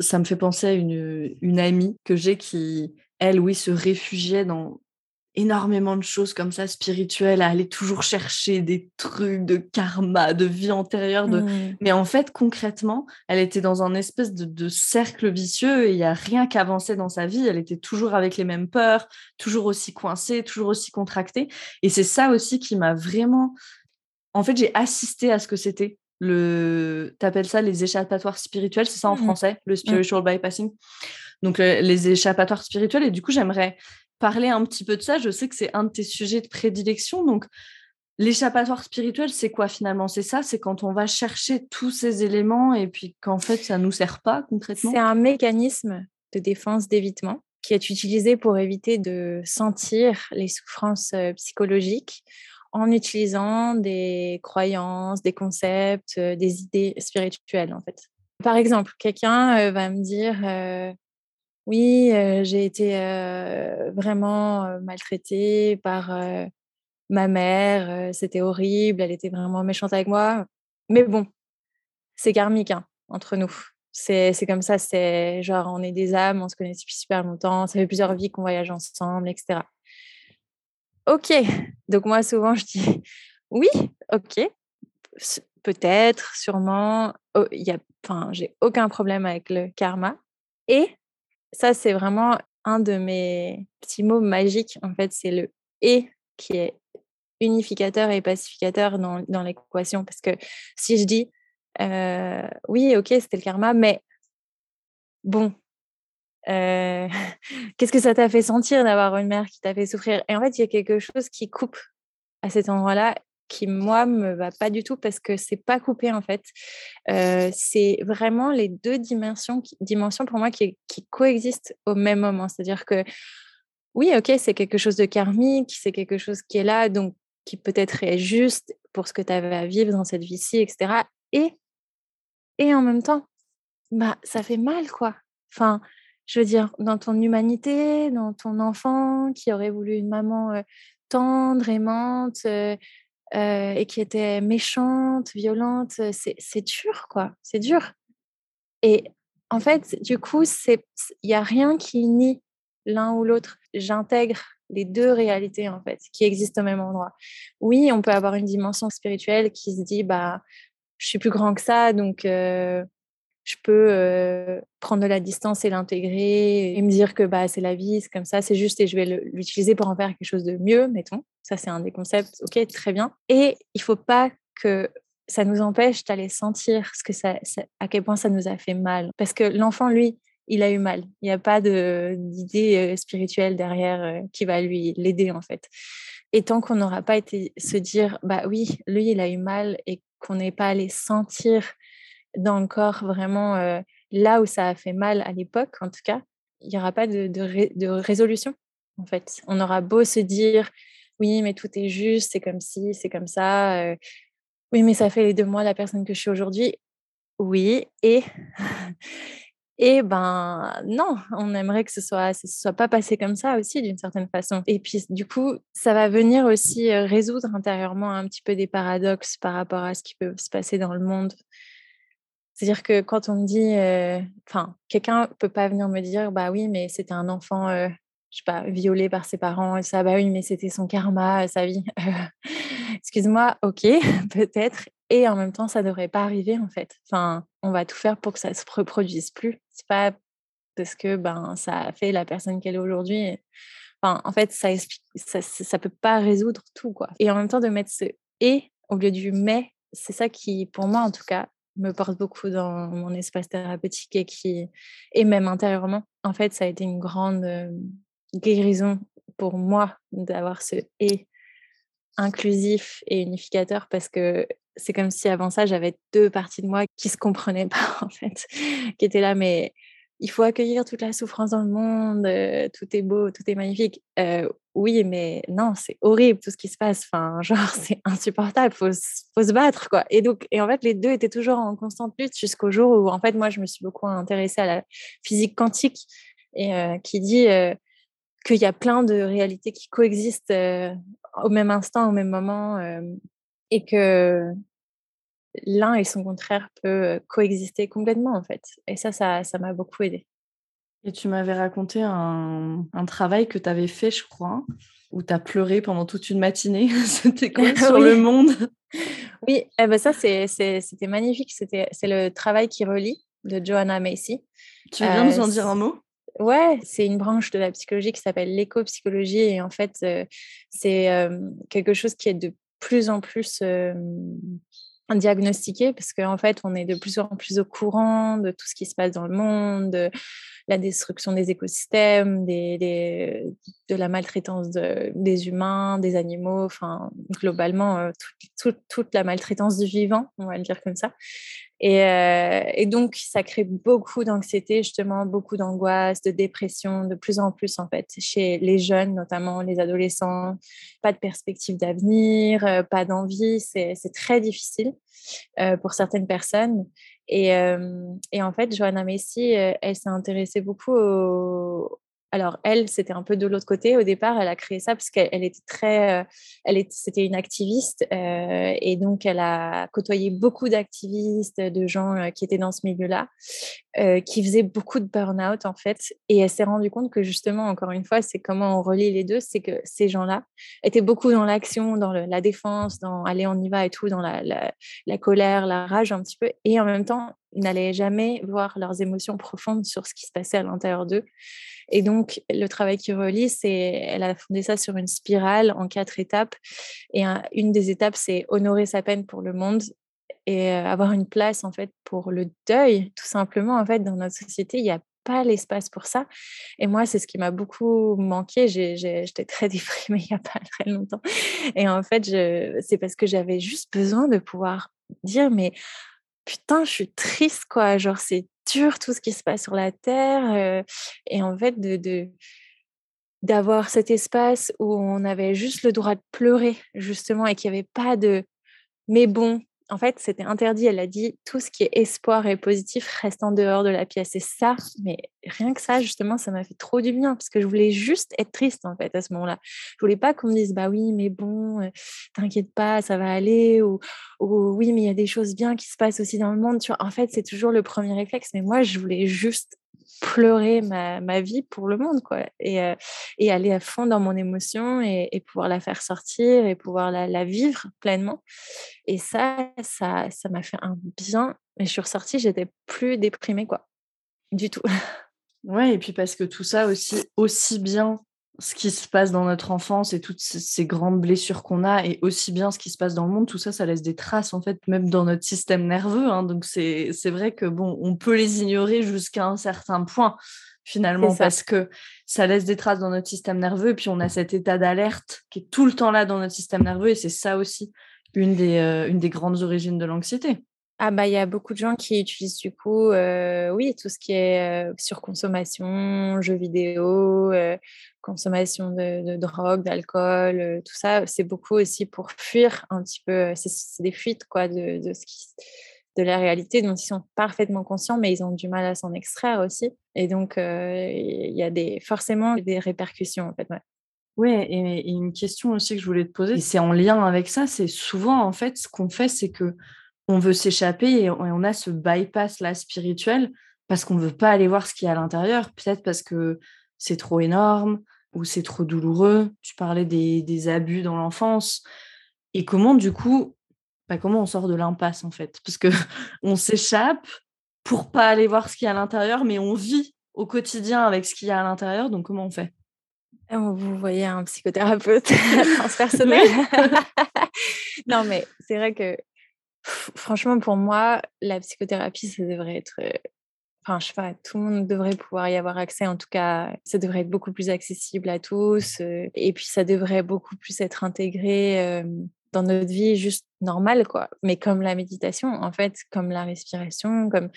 ça me fait penser à une, une amie que j'ai qui, elle, oui, se réfugiait dans, énormément de choses comme ça spirituelles, à aller toujours chercher des trucs de karma, de vie antérieure. De... Mmh. Mais en fait, concrètement, elle était dans un espèce de, cercle vicieux et il n'y a rien qui avançait dans sa vie. Elle était toujours avec les mêmes peurs, toujours aussi coincée, toujours aussi contractée. Et c'est ça aussi qui m'a vraiment... En fait, j'ai assisté à ce que c'était. Le... T'appelles ça les échappatoires spirituels, c'est ça en mmh français, le mmh. spiritual bypassing? Donc, les échappatoires spirituels. Et du coup, j'aimerais parler un petit peu de ça. Je sais que c'est un de tes sujets de prédilection. Donc, l'échappatoire spirituel, c'est quoi finalement? C'est ça, c'est quand on va chercher tous ces éléments et puis qu'en fait, ça ne nous sert pas concrètement? C'est un mécanisme de défense, d'évitement qui est utilisé pour éviter de sentir les souffrances euh, psychologiques en utilisant des croyances, des concepts, euh, des idées spirituelles en fait. Par exemple, quelqu'un euh, va me dire oui, j'ai été vraiment maltraitée par ma mère. C'était horrible. Elle était vraiment méchante avec moi. Mais bon, c'est karmique hein, entre nous. C'est comme ça. C'est genre, on est des âmes, on se connaît depuis super longtemps. Ça fait plusieurs vies qu'on voyage ensemble, etc. Ok. Donc, moi, souvent, *laughs* je dis oui, ok. Peut-être, sûrement. Oh, enfin, j'ai aucun problème avec le karma. Et ça, c'est vraiment un de mes petits mots magiques. En fait, c'est le et qui est unificateur et pacificateur dans, dans l'équation. Parce que si je dis oui, ok, c'était le karma, mais bon, *laughs* qu'est-ce que ça t'a fait sentir d'avoir une mère qui t'a fait souffrir? Et en fait, il y a quelque chose qui coupe à cet endroit-là qui moi me va pas du tout parce que c'est pas coupé en fait. c'est vraiment les deux dimensions, dimensions pour moi qui, coexistent au même moment. C'est-à-dire que oui, ok, c'est quelque chose de karmique, c'est quelque chose qui est là, donc qui peut-être est juste pour ce que tu avais à vivre dans cette vie-ci, etc. Et, et en même temps, bah, ça fait mal, quoi. Enfin, je veux dire, dans ton humanité, dans ton enfant qui aurait voulu une maman tendre, aimante, euh, et qui était méchante, violente, c'est dur, quoi. C'est dur. Et en fait, du coup, il n'y a rien qui nie l'un ou l'autre. J'intègre les deux réalités, en fait, qui existent au même endroit. Oui, on peut avoir une dimension spirituelle qui se dit, bah, je suis plus grand que ça, donc euh, je peux prendre de la distance et l'intégrer et me dire que bah, c'est la vie, c'est comme ça, c'est juste et je vais l'utiliser pour en faire quelque chose de mieux, mettons. Ça, c'est un des concepts. Ok, très bien. Et il faut pas que ça nous empêche d'aller sentir ce que ça, à quel point ça nous a fait mal. Parce que l'enfant, lui, il a eu mal. Il n'y a pas d'idée spirituelle derrière qui va lui l'aider, en fait. Et tant qu'on n'aura pas été se dire, bah oui, lui, il a eu mal et qu'on n'est pas allé sentir dans le corps vraiment là où ça a fait mal à l'époque, en tout cas, il n'y aura pas de, de, résolution, en fait. On aura beau se dire, oui, mais tout est juste, c'est comme ci, c'est comme ça. oui, mais ça fait deux mois la personne que je suis aujourd'hui. Oui, et *laughs* et ben non, on aimerait que ce soit ce soit pas passé comme ça aussi d'une certaine façon. Et puis du coup, ça va venir aussi résoudre intérieurement un petit peu des paradoxes par rapport à ce qui peut se passer dans le monde c'est-à-dire que quand on me dit, enfin, quelqu'un peut pas venir me dire, bah oui, mais c'était un enfant, je sais pas, violé par ses parents, et ça, bah oui, mais c'était son karma, sa vie. *laughs* Excuse-moi, ok, *laughs* peut-être. Et en même temps, ça devrait pas arriver en fait. Enfin, on va tout faire pour que ça se reproduise plus. C'est pas parce que ben ça a fait la personne qu'elle est aujourd'hui. Enfin, en fait, ça explique, ça, ça peut pas résoudre tout, quoi. Et en même temps, de mettre ce et au lieu du mais, c'est ça qui, pour moi en tout cas, me porte beaucoup dans mon espace thérapeutique et qui, et même intérieurement, en fait, ça a été une grande guérison pour moi d'avoir ce et inclusif et unificateur parce que c'est comme si avant ça, j'avais deux parties de moi qui se comprenaient pas, *laughs* en fait, qui étaient là, mais il faut accueillir toute la souffrance dans le monde, tout est beau, tout est magnifique. oui, mais non, c'est horrible tout ce qui se passe. Enfin, *laughs* genre, c'est insupportable, faut, faut se battre, quoi. Et donc, et en fait, les deux étaient toujours en constante lutte jusqu'au jour où, en fait, moi, je me suis beaucoup intéressée à la physique quantique et qui dit qu'il y a plein de réalités qui coexistent au même instant, au même moment, et que l'un et son contraire peut coexister complètement en fait. Et ça, ça, m'a beaucoup aidé. Et tu m'avais raconté un, travail que tu avais fait, je crois, où tu as pleuré pendant toute une matinée. *laughs* C'était *laughs* quoi sur le monde? Oui, eh ben ça, c'était magnifique. C'est le travail qui relie de Joanna Macy. Tu veux bien nous en dire un mot? C'est une branche de la psychologie qui s'appelle l'éco-psychologie et en fait, c'est quelque chose qui est de plus en plus diagnostiqué parce qu'en fait, on est de plus en plus au courant de tout ce qui se passe dans le monde, de la destruction des écosystèmes, de la maltraitance des humains, des animaux, enfin, globalement, toute la maltraitance du vivant, on va le dire comme ça. Euh, et, donc, ça crée beaucoup d'anxiété, justement, beaucoup d'angoisse, de dépression, de plus en plus, en fait, chez les jeunes, notamment les adolescents. Pas de perspective d'avenir, euh, pas d'envie, c'est très difficile euh, pour certaines personnes. Et, et, en fait, Joanna Messi, elle s'est intéressée beaucoup au, alors elle, c'était un peu de l'autre côté. Au départ, elle a créé ça parce qu'elle était très, euh, elle c'était une activiste euh, et donc elle a côtoyé beaucoup d'activistes, de gens euh, qui étaient dans ce milieu-là, qui faisaient beaucoup de burn-out en fait. Et elle s'est rendue compte que justement, encore une fois, c'est comment on relie les deux, c'est que ces gens-là étaient beaucoup dans l'action, dans la défense, dans aller on y va et tout, dans la, la colère, la rage un petit peu, et en même temps n'allaient jamais voir leurs émotions profondes sur ce qui se passait à l'intérieur d'eux. Et donc, le travail qui relie, c'est, elle a fondé ça sur une spirale en quatre étapes. Et une des étapes, c'est honorer sa peine pour le monde et avoir une place, en fait, pour le deuil, tout simplement. En fait, dans notre société, il n'y a pas l'espace pour ça. Et moi, c'est ce qui m'a beaucoup manqué. J'étais très *laughs* déprimée il n'y a pas très longtemps. Et en fait, c'est parce que j'avais juste besoin de pouvoir dire, mais putain, je suis triste, quoi. Genre, c'est dur tout ce qui se passe sur la Terre. et en fait, de, d'avoir cet espace où on avait juste le droit de pleurer, justement, et qu'il n'y avait pas de mais bon, en fait, c'était interdit. Elle a dit tout ce qui est espoir et positif reste en dehors de la pièce. Et ça, mais rien que ça, justement, ça m'a fait trop du bien parce que je voulais juste être triste en fait à ce moment-là. Je voulais pas qu'on me dise bah oui, mais bon, euh, t'inquiète pas, ça va aller ou, oui, mais il y a des choses bien qui se passent aussi dans le monde. Tu vois, en fait, c'est toujours le premier réflexe. Mais moi, je voulais juste pleurer ma, ma, vie pour le monde, quoi. Et, euh, et, aller à fond dans mon émotion et, pouvoir la faire sortir et pouvoir la, la, vivre pleinement. Et ça, ça, ça m'a fait un bien. Mais je suis ressortie, j'étais plus déprimée, quoi. Du tout. Ouais, et puis parce que tout ça aussi, aussi bien ce qui se passe dans notre enfance et toutes ces grandes blessures qu'on a et aussi bien ce qui se passe dans le monde, tout ça, ça laisse des traces en fait, même dans notre système nerveux. Hein. donc c'est vrai que bon, on peut les ignorer jusqu'à un certain point finalement parce que ça laisse des traces dans notre système nerveux et puis on a cet état d'alerte qui est tout le temps là dans notre système nerveux et c'est ça aussi une des, euh, une des grandes origines de l'anxiété. Ah bah il y a beaucoup de gens qui utilisent du coup, euh, oui, tout ce qui est euh, surconsommation, jeux vidéo, euh, consommation de, drogue, d'alcool, tout ça, c'est beaucoup aussi pour fuir un petit peu, c'est des fuites quoi de, de la réalité dont ils sont parfaitement conscients, mais ils ont du mal à s'en extraire aussi. Et donc il y a des, forcément des répercussions en fait. Ouais. Oui, et, une question aussi que je voulais te poser, c'est en lien avec ça, c'est souvent en fait ce qu'on fait, c'est que on veut s'échapper et on a ce bypass là spirituel parce qu'on ne veut pas aller voir ce qu'il y a à l'intérieur, peut-être parce que c'est trop énorme ou c'est trop douloureux. Tu parlais des, abus dans l'enfance. Et comment du coup, bah, comment on sort de l'impasse en fait? Parce que *laughs* on s'échappe pour pas aller voir ce qu'il y a à l'intérieur, mais on vit au quotidien avec ce qu'il y a à l'intérieur. Donc comment on fait? Vous voyez un psychothérapeute *laughs* *laughs* transpersonnel. non, mais c'est vrai que franchement, pour moi, la psychothérapie, ça devrait être. Euh, enfin, je sais pas, tout le monde devrait pouvoir y avoir accès. En tout cas, ça devrait être beaucoup plus accessible à tous. Euh, et puis, ça devrait beaucoup plus être intégré dans notre vie juste normale, quoi. Mais comme la méditation, en fait, comme la respiration, comme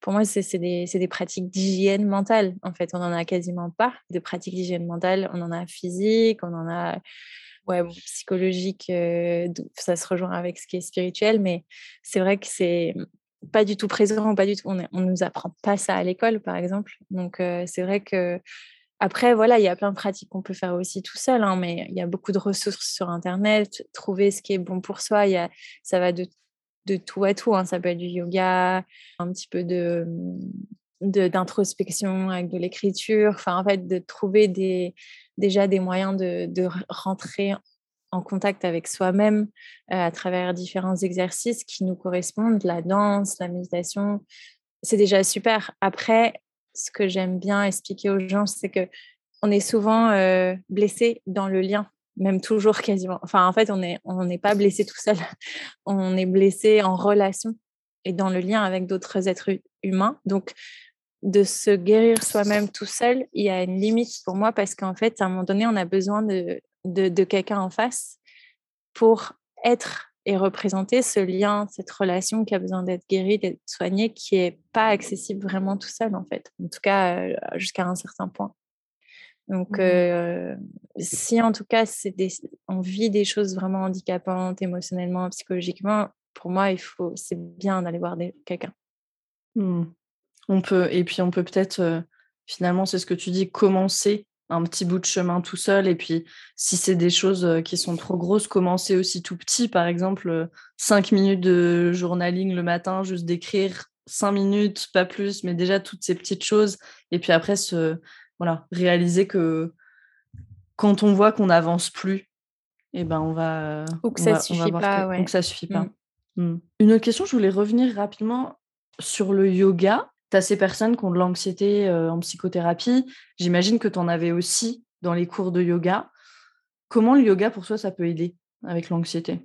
pour moi, c'est des, des, pratiques d'hygiène mentale. En fait, on n'en a quasiment pas de pratiques d'hygiène mentale. On en a physique, on en a ouais, psychologique. Euh, ça se rejoint avec ce qui est spirituel, mais c'est vrai que c'est pas du tout présent, pas du tout. On ne nous apprend pas ça à l'école, par exemple. Donc, euh, c'est vrai que après, voilà, il y a plein de pratiques qu'on peut faire aussi tout seul, hein, mais il y a beaucoup de ressources sur Internet. Trouver ce qui est bon pour soi, y a, ça va de, de tout à tout. Hein. Ça peut être du yoga, un petit peu de d'introspection avec de l'écriture. Enfin, en fait, de trouver des, déjà des moyens de, rentrer en contact avec soi-même euh, à travers différents exercices qui nous correspondent, la danse, la méditation. C'est déjà super. Après, ce que j'aime bien expliquer aux gens, c'est que on est souvent euh, blessé dans le lien, même toujours quasiment. Enfin, en fait, on n'est on n'est pas blessé tout seul. *laughs* On est blessé en relation et dans le lien avec d'autres êtres humains. Donc, de se guérir soi-même tout seul, il y a une limite pour moi parce qu'en fait, à un moment donné, on a besoin de, de, de quelqu'un en face pour être et représenter ce lien, cette relation qui a besoin d'être guérie, d'être soignée, qui n'est pas accessible vraiment tout seul, en fait. En tout cas, euh, jusqu'à un certain point. Donc, mmh euh, si en tout cas, des, on vit des choses vraiment handicapantes émotionnellement, psychologiquement, pour moi, il faut, c'est bien d'aller voir quelqu'un. Mmh. On peut, et puis on peut peut-être, euh, finalement, c'est ce que tu dis, commencer un petit bout de chemin tout seul. Et puis, si c'est des choses qui sont trop grosses, commencer aussi tout petit. Par exemple, cinq minutes de journaling le matin, juste d'écrire cinq minutes, pas plus, mais déjà toutes ces petites choses. Et puis après, se, voilà, réaliser que quand on voit qu'on n'avance plus, et eh ben on va. Ou que ça suffit pas. Ou que ça suffit pas. Une autre question, je voulais revenir rapidement sur le yoga tu as ces personnes qui ont de l'anxiété en psychothérapie. J'imagine que tu en avais aussi dans les cours de yoga. Comment le yoga, pour toi, ça peut aider avec l'anxiété?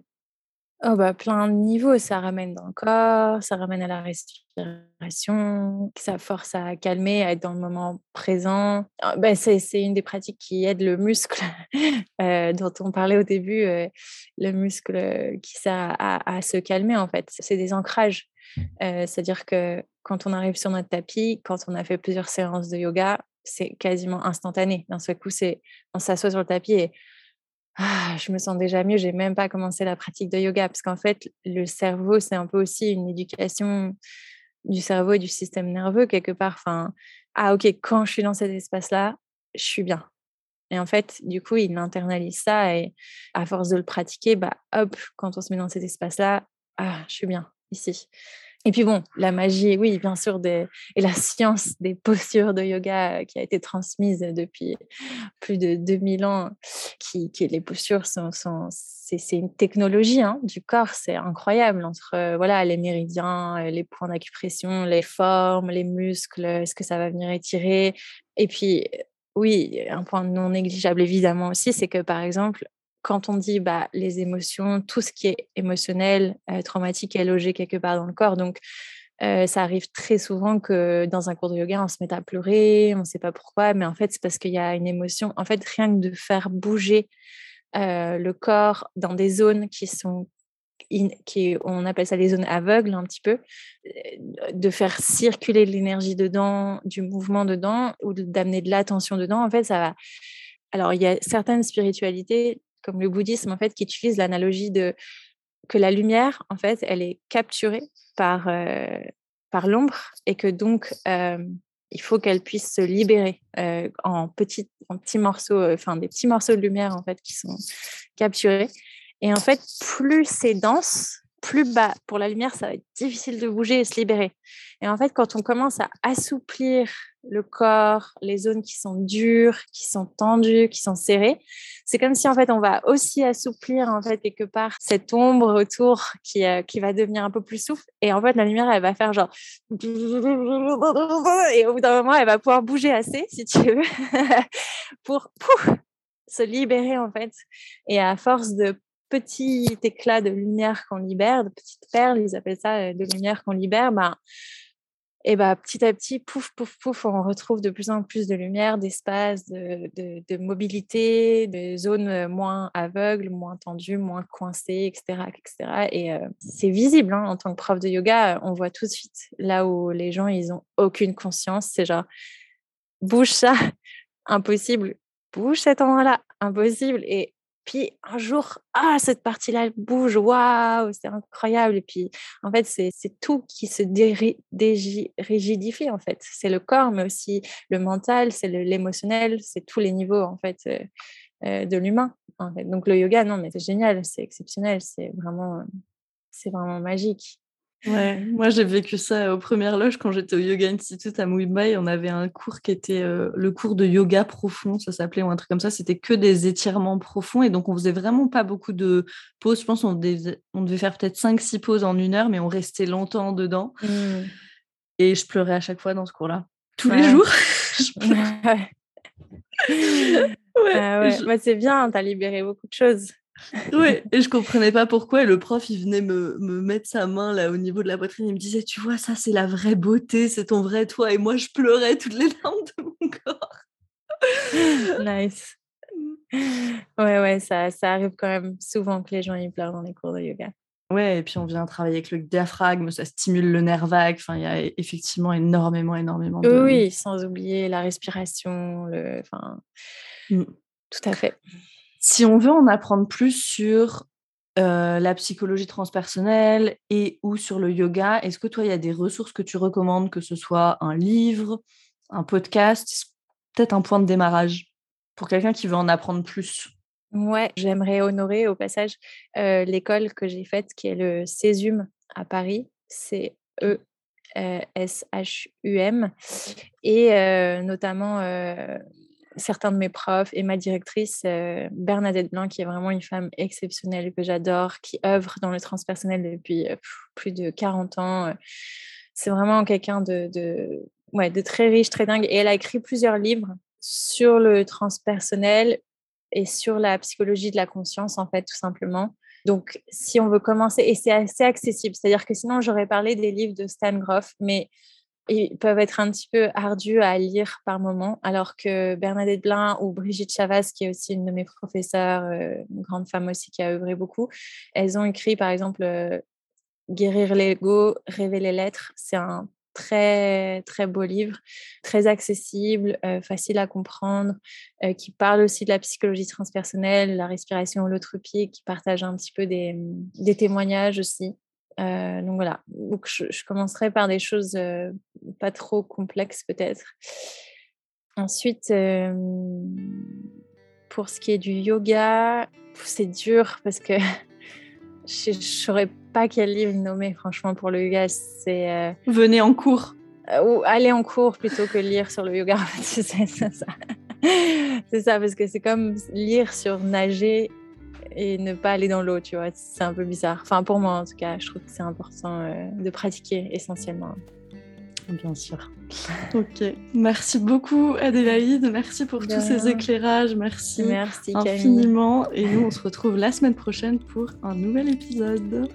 Oh bah, plein de niveaux, ça ramène dans le corps, ça ramène à la respiration, ça force à calmer, à être dans le moment présent. Ah, bah, c'est, une des pratiques qui aide le muscle *laughs* dont on parlait au début, le muscle qui sert à, se calmer en fait. C'est des ancrages. c'est-à-dire que quand on arrive sur notre tapis, quand on a fait plusieurs séances de yoga, c'est quasiment instantané. D'un seul coup, c'est on s'assoit sur le tapis et ah, je me sens déjà mieux. J'ai même pas commencé la pratique de yoga parce qu'en fait, le cerveau, c'est un peu aussi une éducation du cerveau et du système nerveux quelque part. Ah ok, quand je suis dans cet espace-là, je suis bien. Et en fait, du coup, il internalise ça et à force de le pratiquer, bah hop, quand on se met dans cet espace-là, ah, je suis bien ici. Et puis bon, la magie, oui, bien sûr, et la science des postures de yoga qui a été transmise depuis plus de 2000 ans, qui, les postures sont, c'est une technologie hein, du corps, c'est incroyable entre voilà les méridiens, les points d'acupression, les formes, les muscles, est-ce que ça va venir étirer? Et puis oui, un point non négligeable évidemment aussi, c'est que par exemple, quand on dit bah, les émotions, tout ce qui est émotionnel, euh, traumatique est logé quelque part dans le corps. Donc, euh, ça arrive très souvent que dans un cours de yoga, on se mette à pleurer, on ne sait pas pourquoi, mais en fait, c'est parce qu'il y a une émotion. En fait, rien que de faire bouger euh, le corps dans des zones qui sont qui, on appelle ça les zones aveugles un petit peu, de faire circuler de l'énergie dedans, du mouvement dedans, ou d'amener de l'attention dedans, en fait, ça va. Alors, il y a certaines spiritualités comme le bouddhisme, en fait, qui utilise l'analogie de que la lumière, en fait, elle est capturée par, euh, par l'ombre et que donc, euh, il faut qu'elle puisse se libérer euh, en, petits, en petits morceaux, enfin, des petits morceaux de lumière, en fait, qui sont capturés. Et en fait, plus c'est dense, plus bas pour la lumière, ça va être difficile de bouger et se libérer. Et en fait, quand on commence à assouplir le corps, les zones qui sont dures, qui sont tendues, qui sont serrées, c'est comme si en fait on va aussi assouplir en fait quelque part cette ombre autour qui, euh, qui va devenir un peu plus souple. Et en fait, la lumière, elle va faire genre et au bout d'un moment, elle va pouvoir bouger assez, si tu veux, *laughs* pour se libérer en fait. Et à force de petits éclats de lumière qu'on libère, de petites perles, ils appellent ça de lumière qu'on libère, ben, et bah, petit à petit, pouf, pouf, pouf, on retrouve de plus en plus de lumière, d'espace, de, mobilité, de zones moins aveugles, moins tendues, moins coincées, etc. etc. Et c'est visible hein, en tant que prof de yoga, on voit tout de suite là où les gens, ils ont aucune conscience. C'est genre, bouge ça, *laughs* impossible, bouge cet endroit-là, impossible. Puis un jour, ah, cette partie-là, elle bouge, waouh, c'est incroyable. Et puis, en fait, c'est tout qui se rigidifie, en fait. C'est le corps, mais aussi le mental, c'est l'émotionnel, c'est tous les niveaux, en fait, euh, euh, de l'humain. Donc, le yoga, non, mais c'est génial, c'est exceptionnel, c'est vraiment, c'est vraiment magique. Ouais, moi j'ai vécu ça aux premières loges quand j'étais au Yoga Institute à Mumbai. On avait un cours qui était euh, le cours de yoga profond, ça s'appelait, ou un truc comme ça. C'était que des étirements profonds et donc on faisait vraiment pas beaucoup de pauses. Je pense qu'on devait, on devait faire peut-être 5-6 pauses en une heure, mais on restait longtemps dedans. Mmh. Et je pleurais à chaque fois dans ce cours-là. Tous les jours. *laughs* *laughs* ouais. Ouais. Bah, c'est bien, t'as libéré beaucoup de choses oui, et je comprenais pas pourquoi. Et le prof, il venait me, me, mettre sa main là au niveau de la poitrine. Il me disait, tu vois, ça, c'est la vraie beauté, c'est ton vrai toi. Et moi, je pleurais toutes les larmes de mon corps. *laughs* nice. Ouais, ouais, ça, ça arrive quand même souvent que les gens y pleurent dans les cours de yoga. Ouais, et puis on vient travailler avec le diaphragme, ça stimule le nerf vague. Enfin, il y a effectivement énormément, énormément de. Oui, sans oublier la respiration, le. Enfin, mmh. tout à fait. Si on veut en apprendre plus sur la psychologie transpersonnelle et ou sur le yoga, est-ce que toi, il y a des ressources que tu recommandes, que ce soit un livre, un podcast, peut-être un point de démarrage pour quelqu'un qui veut en apprendre plus? Ouais, j'aimerais honorer au passage l'école que j'ai faite qui est le Césum à Paris. C'est E S H U M et notamment certains de mes profs et ma directrice, euh, Bernadette Blanc, qui est vraiment une femme exceptionnelle que j'adore, qui œuvre dans le transpersonnel depuis euh, plus de 40 ans. Euh. C'est vraiment quelqu'un de, de, ouais, de très riche, très dingue. Et elle a écrit plusieurs livres sur le transpersonnel et sur la psychologie de la conscience, en fait, tout simplement. Donc, si on veut commencer, et c'est assez accessible, c'est-à-dire que sinon, j'aurais parlé des livres de Stan Groff, mais ils peuvent être un petit peu ardus à lire par moment, alors que Bernadette Blin ou Brigitte Chavas, qui est aussi une de mes professeurs, euh, une grande femme aussi qui a œuvré beaucoup, elles ont écrit par exemple euh, Guérir l'ego, révéler l'être. C'est un très très beau livre, très accessible, euh, facile à comprendre, qui parle aussi de la psychologie transpersonnelle, la respiration holotropie, qui partage un petit peu des témoignages aussi. Euh, donc voilà, donc je, commencerai par des choses euh, pas trop complexes peut-être. Ensuite, euh, pour ce qui est du yoga, c'est dur parce que *laughs* je ne saurais pas quel livre nommer franchement pour le yoga. C'est venez en cours ou aller en cours plutôt que lire sur le yoga. *laughs* c'est ça. *laughs* C'est ça parce que c'est comme lire sur nager et ne pas aller dans l'eau, tu vois. C'est un peu bizarre. Enfin, pour moi, en tout cas, je trouve que c'est important euh, de pratiquer essentiellement. Bien sûr. ok. Merci beaucoup, Adélaïde. Merci pour tous ces éclairages. Merci, Merci infiniment. Et nous, on se retrouve la semaine prochaine pour un nouvel épisode.